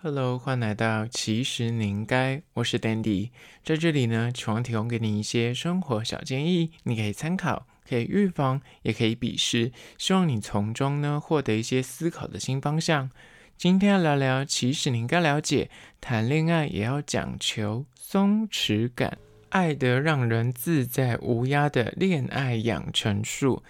Hello，欢迎来到其实你应该，我是 Dandy，在这里呢，希望提供给你一些生活小建议，你可以参考，可以预防，也可以鄙视，希望你从中呢获得一些思考的新方向。今天要聊聊，其实你应该了解，谈恋爱也要讲求松弛感，爱得让人自在无压的恋爱养成术。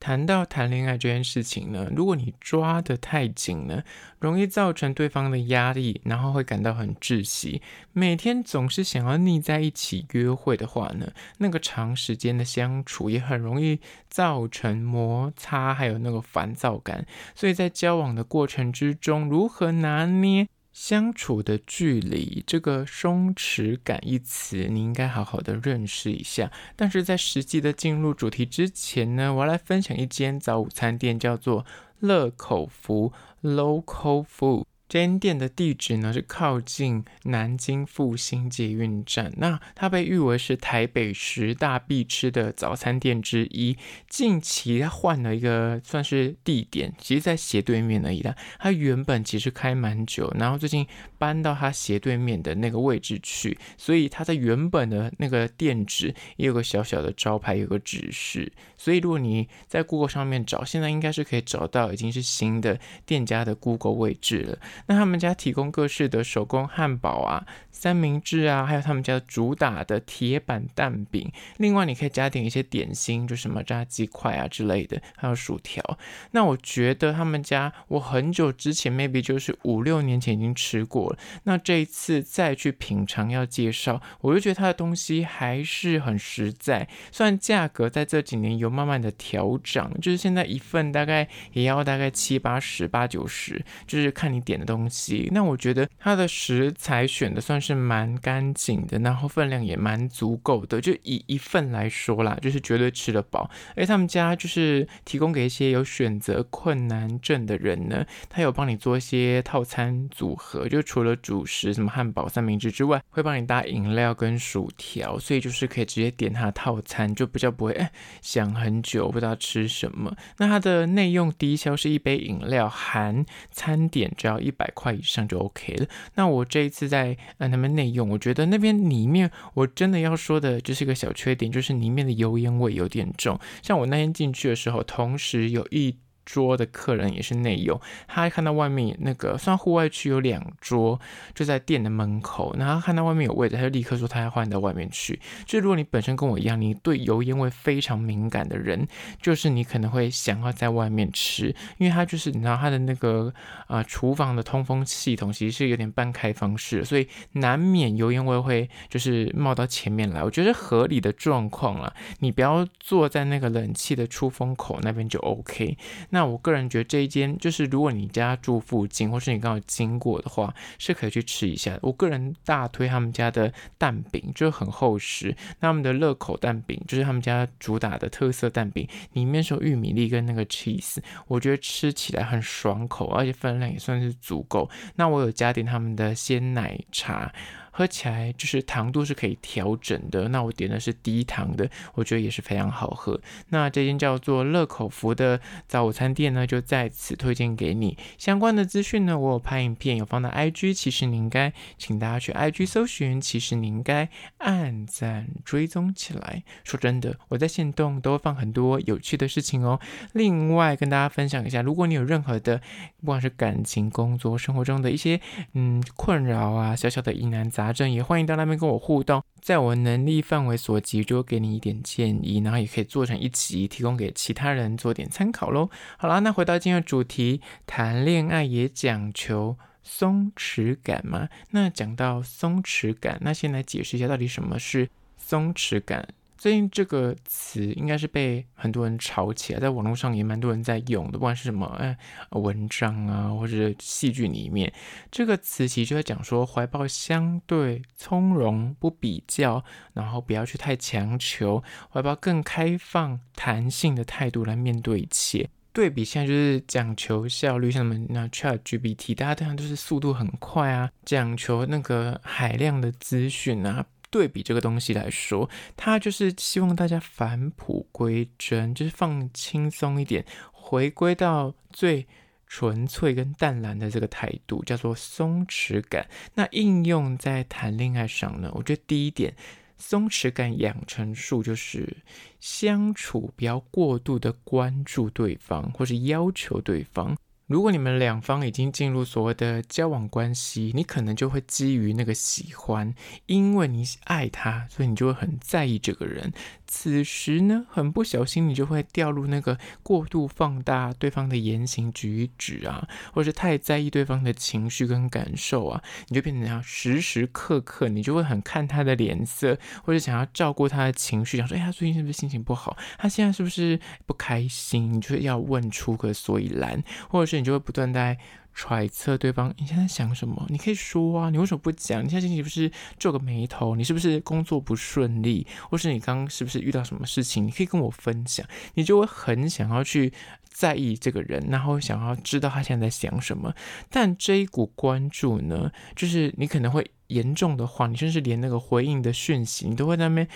谈到谈恋爱这件事情呢，如果你抓得太紧呢，容易造成对方的压力，然后会感到很窒息。每天总是想要腻在一起约会的话呢，那个长时间的相处也很容易造成摩擦，还有那个烦躁感。所以在交往的过程之中，如何拿捏相处的距离，这个松弛感一词，你应该好好的认识一下。但是在实际的进入主题之前呢，我要来分享一间早午餐店，叫做乐口福 （Local Food）。这间店的地址呢，是靠近南京复兴捷运站，那它被誉为是台北十大必吃的早餐店之一。近期它换了一个算是地点，其实在斜对面而已啦。它原本其实开蛮久，然后最近搬到它斜对面的那个位置去，所以它的原本的那个店址也有个小小的招牌，有个指示。所以如果你在 Google 上面找，现在应该是可以找到已经是新的店家的 Google 位置了。那他们家提供各式的手工汉堡啊、三明治啊，还有他们家主打的铁板蛋饼。另外，你可以加点一些点心，就什么炸鸡块啊之类的，还有薯条。那我觉得他们家，我很久之前 maybe 就是五六年前已经吃过了。那这一次再去品尝要介绍，我就觉得它的东西还是很实在。虽然价格在这几年有慢慢的调涨，就是现在一份大概也要大概七八十、八九十，就是看你点的。东西，那我觉得它的食材选的算是蛮干净的，然后分量也蛮足够的，就以一份来说啦，就是绝对吃得饱。而他们家就是提供给一些有选择困难症的人呢，他有帮你做一些套餐组合，就除了主食什么汉堡、三明治之外，会帮你搭饮料跟薯条，所以就是可以直接点它的套餐，就比较不会哎想很久不知道吃什么。那它的内用低消是一杯饮料含餐点，只要一百块以上就 OK 了。那我这一次在让他们内用，我觉得那边里面我真的要说的就是一个小缺点，就是里面的油烟味有点重。像我那天进去的时候，同时有一。桌的客人也是内用，他看到外面那个，算户外区有两桌，就在店的门口，然后看到外面有位置，他就立刻说他要换到外面去。就如果你本身跟我一样，你对油烟味非常敏感的人，就是你可能会想要在外面吃，因为他就是你知道他的那个啊、厨房的通风系统其实是有点半开放式，所以难免油烟味会就是冒到前面来。我觉得合理的状况啦，你不要坐在那个冷气的出风口那边就 OK。那那我个人觉得这一间就是，如果你家住附近，或是你刚好经过的话，是可以去吃一下。我个人大推他们家的蛋饼，就很厚实。那他们的乐口蛋饼，就是他们家主打的特色蛋饼，里面是有玉米粒跟那个 cheese，我觉得吃起来很爽口，而且分量也算是足够。那我有加点他们的鲜奶茶。喝起来就是糖度是可以调整的，那我点的是低糖的，我觉得也是非常好喝。那这间叫做乐口福的早餐店呢，就在此推荐给你。相关的资讯呢，我有拍影片，有放到 IG，其实你应该请大家去 IG 搜寻，其实你应该按赞追踪起来。说真的，我在线动都会放很多有趣的事情哦。另外跟大家分享一下，如果你有任何的，不管是感情、工作、生活中的一些嗯困扰啊，小小的疑难杂。也欢迎到那边跟我互动，在我能力范围所及，就给你一点建议，然后也可以做成一集，提供给其他人做点参考喽。好啦，那回到今天的主题，谈恋爱也讲求松弛感嘛？那讲到松弛感，那先来解释一下到底什么是松弛感。最近这个词应该是被很多人炒起来，在网络上也蛮多人在用的，不管是什么哎文章啊，或者戏剧里面，这个词其实就在讲说怀抱相对从容、不比较，然后不要去太强求，怀抱更开放、弹性的态度来面对一切。对比现在就是讲求效率，像什么那 ChatGPT，大家通常都是速度很快啊，讲求那个海量的资讯啊。对比这个东西来说，他就是希望大家返璞归真，就是放轻松一点，回归到最纯粹跟淡然的这个态度，叫做松弛感。那应用在谈恋爱上呢？我觉得第一点，松弛感养成术就是相处不要过度的关注对方，或是要求对方。如果你们两方已经进入所谓的交往关系，你可能就会基于那个喜欢，因为你爱他，所以你就会很在意这个人。此时呢，很不小心，你就会掉入那个过度放大对方的言行举止啊，或是太在意对方的情绪跟感受啊，你就变成要时时刻刻，你就会很看他的脸色，或者想要照顾他的情绪，想说，哎，他最近是不是心情不好？他现在是不是不开心？你就要问出个所以然，或者是你就会不断在。揣测对方你现在想什么？你可以说啊，你为什么不讲？你现在心情不是皱个眉头？你是不是工作不顺利？或是你刚刚是不是遇到什么事情？你可以跟我分享。你就会很想要去在意这个人，然后想要知道他现在在想什么。但这一股关注呢，就是你可能会严重的话，你甚至连那个回应的讯息，你都会在那边。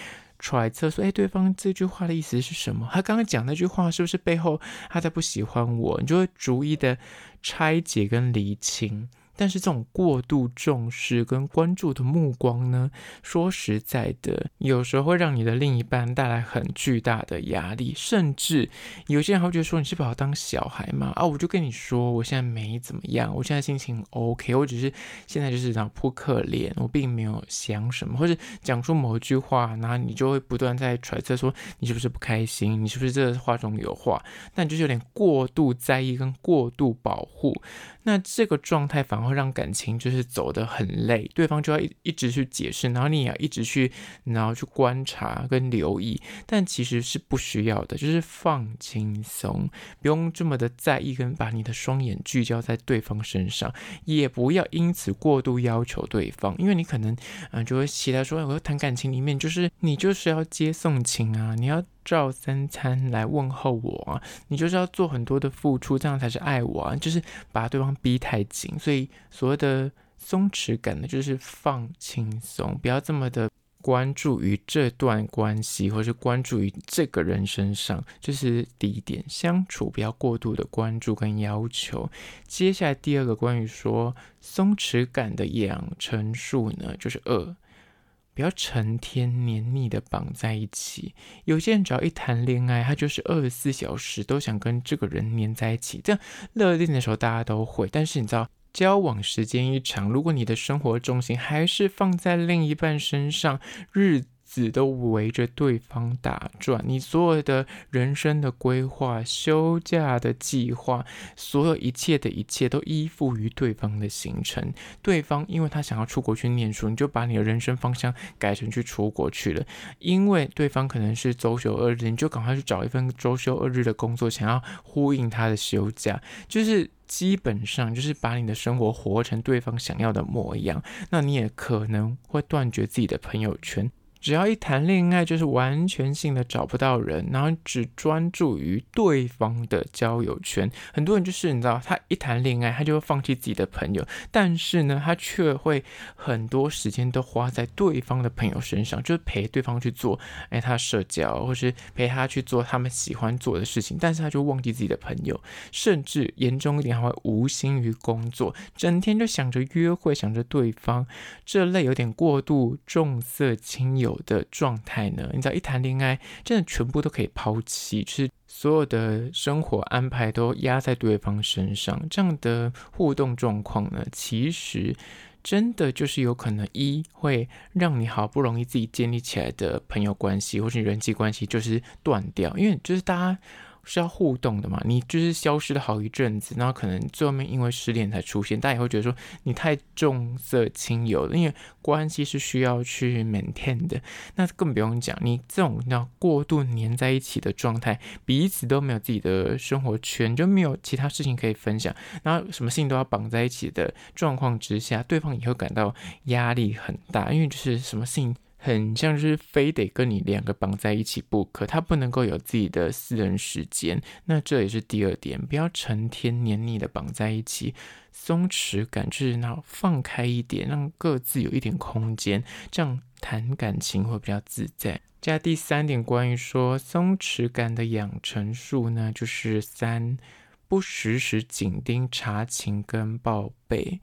揣测说，哎，对方这句话的意思是什么？他刚刚讲那句话是不是背后他在不喜欢我？你就会逐一的拆解跟厘清。但是这种过度重视跟关注的目光呢，说实在的，有时候会让你的另一半带来很巨大的压力，甚至有些人会觉得说，你是把我当小孩吗？啊，我就跟你说，我现在没怎么样，我现在心情 OK，我只是现在就是想扑克脸，我并没有想什么，或者讲出某一句话，然后你就会不断在揣测说，你是不是不开心？你是不是这话中有话？但就是有点过度在意跟过度保护。那这个状态反而会让感情就是走得很累，对方就要一一直去解释，然后你也要一直去，然后去观察跟留意，但其实是不需要的，就是放轻松，不用这么的在意跟把你的双眼聚焦在对方身上，也不要因此过度要求对方，因为你可能嗯、就会期待说，我要谈感情里面就是你就是要接送情啊，你要。照三餐来问候我啊，你就是要做很多的付出，这样才是爱我啊，就是把对方逼太紧。所以所谓的松弛感呢，就是放轻松，不要这么的关注于这段关系，或是关注于这个人身上。这是第一点，相处不要过度的关注跟要求。接下来第二个关于说松弛感的养成术呢，就是二。不要成天黏腻的绑在一起。有些人只要一谈恋爱，他就是二十四小时都想跟这个人黏在一起。这样热恋的时候大家都会，但是你知道，交往时间一长，如果你的生活重心还是放在另一半身上，日。子都围着对方打转，你所有的人生的规划、休假的计划，所有一切的一切都依附于对方的行程。对方因为他想要出国去念书，你就把你的人生方向改成去出国去了。因为对方可能是周休二日，你就赶快去找一份周休二日的工作，想要呼应他的休假。就是基本上就是把你的生活活成对方想要的模样。那你也可能会断绝自己的朋友圈。只要一谈恋爱，就是完全性的找不到人，然后只专注于对方的交友圈。很多人就是你知道，他一谈恋爱，他就会放弃自己的朋友，但是呢，他却会很多时间都花在对方的朋友身上，就是陪对方去做，哎，他社交，或是陪他去做他们喜欢做的事情，但是他就忘记自己的朋友，甚至严重一点，还会无心于工作，整天就想着约会，想着对方，这类有点过度重色轻友的状态呢？你知道，一谈恋爱，真的全部都可以抛弃，就是所有的生活安排都压在对方身上。这样的互动状况呢，其实真的就是有可能一会让你好不容易自己建立起来的朋友关系或是人际关系就是断掉，因为就是大家。是要互动的嘛？你就是消失了好一阵子，然后可能最后面因为失恋才出现，大家也会觉得说你太重色轻友了，因为关系是需要去 maintain 的。那更不用讲，你这种要过度黏在一起的状态，彼此都没有自己的生活圈，就没有其他事情可以分享，然后什么事情都要绑在一起的状况之下，对方也会感到压力很大，因为就是什么事情。很像是非得跟你两个绑在一起不可，他不能够有自己的私人时间。那这也是第二点，不要成天黏腻的绑在一起，松弛感就是那放开一点，让各自有一点空间，这样谈感情会比较自在。加第三点，关于说松弛感的养成术呢，就是三。不时时紧盯查情跟报备。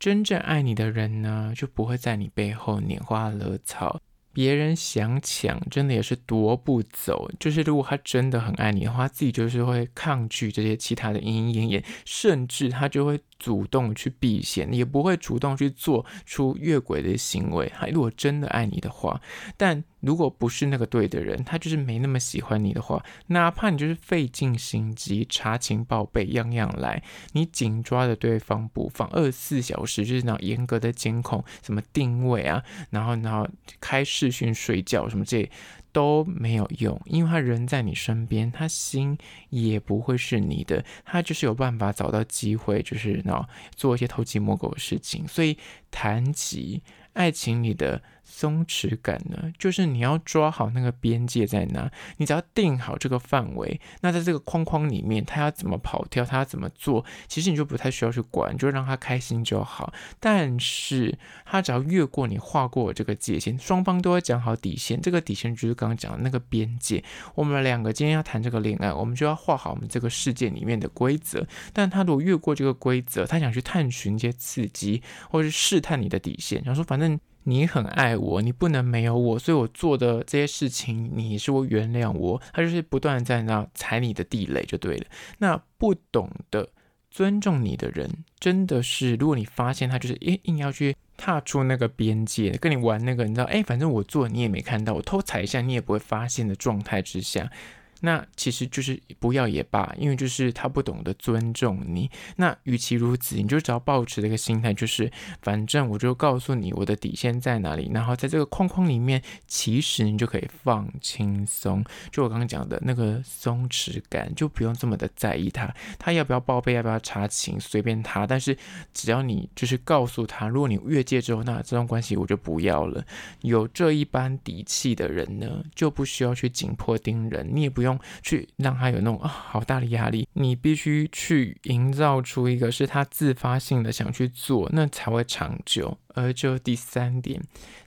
真正爱你的人呢，就不会在你背后拈花惹草。别人想抢，真的也是夺不走。就是如果他真的很爱你的话，自己就是会抗拒这些其他的莺莺燕燕，甚至他就会主动去避嫌，也不会主动去做出越轨的行为。他如果真的爱你的话，但如果不是那个对的人，他就是没那么喜欢你的话，哪怕你就是费尽心机查情报备，样样来，你紧抓着对方不放，二十四小时就是那种严格的监控，什么定位啊，然后然后开视讯睡觉什么这。都没有用，因为他人在你身边，他心也不会是你的，他就是有办法找到机会，就是那做一些偷鸡摸狗的事情。所以谈及爱情里的松弛感呢，就是你要抓好那个边界在哪，你只要定好这个范围，那在这个框框里面，他要怎么跑跳，他要怎么做，其实你就不太需要去管，就让他开心就好。但是他只要越过你画过这个界限，双方都会讲好底线，这个底线就是刚刚讲的那个边界。我们两个今天要谈这个恋爱，我们就要画好我们这个世界里面的规则。但他如果越过这个规则，他想去探寻一些刺激，或者是试探你的底线，想说反正。你很爱我，你不能没有我，所以我做的这些事情，你是会原谅我。他就是不断在那踩你的地雷就对了。那不懂得尊重你的人，真的是，如果你发现他就是诶硬要去踏出那个边界，跟你玩那个，你知道，诶，反正我做你也没看到，我偷踩一下你也不会发现的状态之下。那其实就是不要也罢，因为就是他不懂得尊重你。那与其如此，你就只要保持这个心态，就是反正我就告诉你我的底线在哪里，然后在这个框框里面，其实你就可以放轻松。就我刚刚讲的那个松弛感，就不用这么的在意他，他要不要报备，要不要查情，随便他。但是只要你就是告诉他，如果你越界之后，那这段关系我就不要了。有这一般底气的人呢，就不需要去紧迫盯人，你也不用。去让他有那种啊、好大的压力，你必须去营造出一个是他自发性的想去做，那才会长久。而就第三点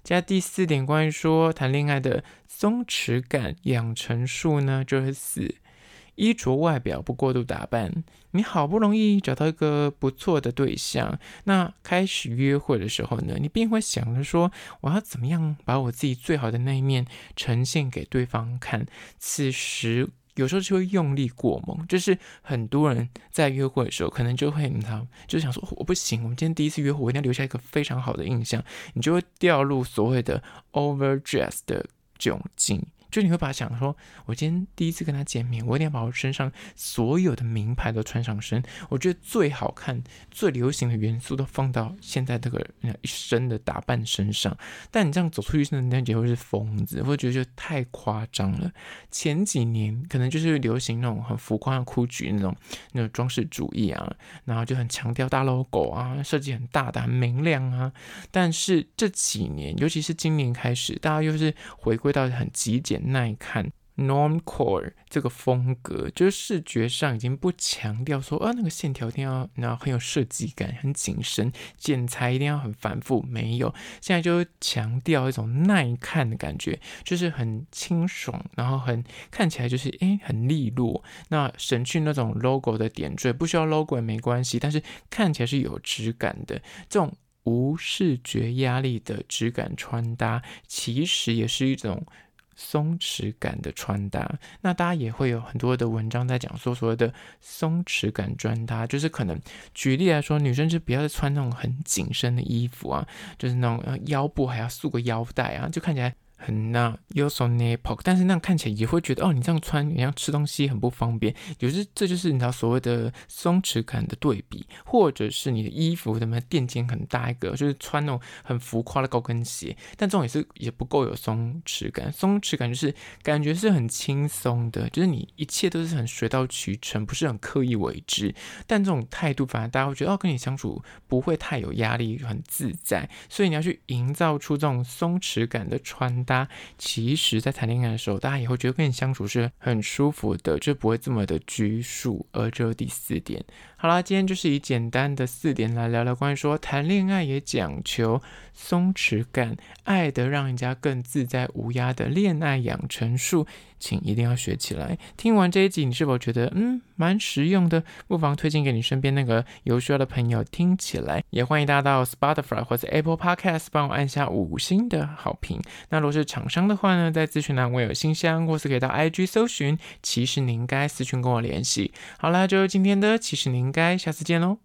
加第四点，关于说谈恋爱的松弛感养成术呢，就是四。衣着外表不过度打扮，你好不容易找到一个不错的对象，那开始约会的时候呢，你便会想着说，我要怎么样把我自己最好的那一面呈现给对方看。此时有时候就会用力过猛，就是很多人在约会的时候，可能就会你知道，就想说我不行，我们今天第一次约会，我一定要留下一个非常好的印象，你就会掉入所谓的 overdress 的窘境。就你会把想说，我今天第一次跟他见面，我一定要把我身上所有的名牌都穿上身。我觉得最好看、最流行的元素都放到现在这个一身的打扮身上。但你这样走出去，真的人家会是疯子，会觉得就太夸张了。前几年可能就是流行那种很浮夸的 GUCCI 那种那种装饰主义啊，然后就很强调大 logo 啊，设计很大的、很明亮啊。但是这几年，尤其是今年开始，大家又是回归到很极简。耐看 normcore 这个风格，就是视觉上已经不强调说啊，那个线条一定要然后很有设计感，很紧身，剪裁一定要很繁复，没有，现在就强调一种耐看的感觉，就是很清爽，然后很看起来就是诶很利落，那省去那种 logo 的点缀，不需要 logo 也没关系，但是看起来是有质感的，这种无视觉压力的质感穿搭，其实也是一种。松弛感的穿搭，那大家也会有很多的文章在讲说，所谓的松弛感穿搭，就是可能举例来说，女生就不要再穿那种很紧身的衣服啊，就是那种腰部还要束个腰带啊，就看起来。很那有所 nipple，但是那样看起来也会觉得哦，你这样穿，你像吃东西很不方便。有时这就是你知道所谓的松弛感的对比，或者是你的衣服什么垫肩很大一个，就是穿那种很浮夸的高跟鞋，但这种也是也不够有松弛感。松弛感就是感觉是很轻松的，就是你一切都是很水到渠成，不是很刻意为之。但这种态度反而大家会觉得哦，跟你相处不会太有压力，很自在。所以你要去营造出这种松弛感的穿搭。大家其实，在谈恋爱的时候，大家以后觉得跟你相处是很舒服的，就不会这么的拘束。而这是第四点。好啦，今天就是以简单的四点来聊聊关于说谈恋爱也讲求松弛感，爱得让人家更自在无压的恋爱养成术。请一定要学起来。听完这一集，你是否觉得嗯蛮实用的？不妨推荐给你身边那个有需要的朋友听起来。也欢迎大家到 Spotify 或者 Apple Podcast 帮我按下五星的好评。那如果是厂商的话呢，在资讯栏我有信箱，或是可以到 IG 搜寻，其实你应该私讯跟我联系。好啦，就是今天的，其实您该下次见喽。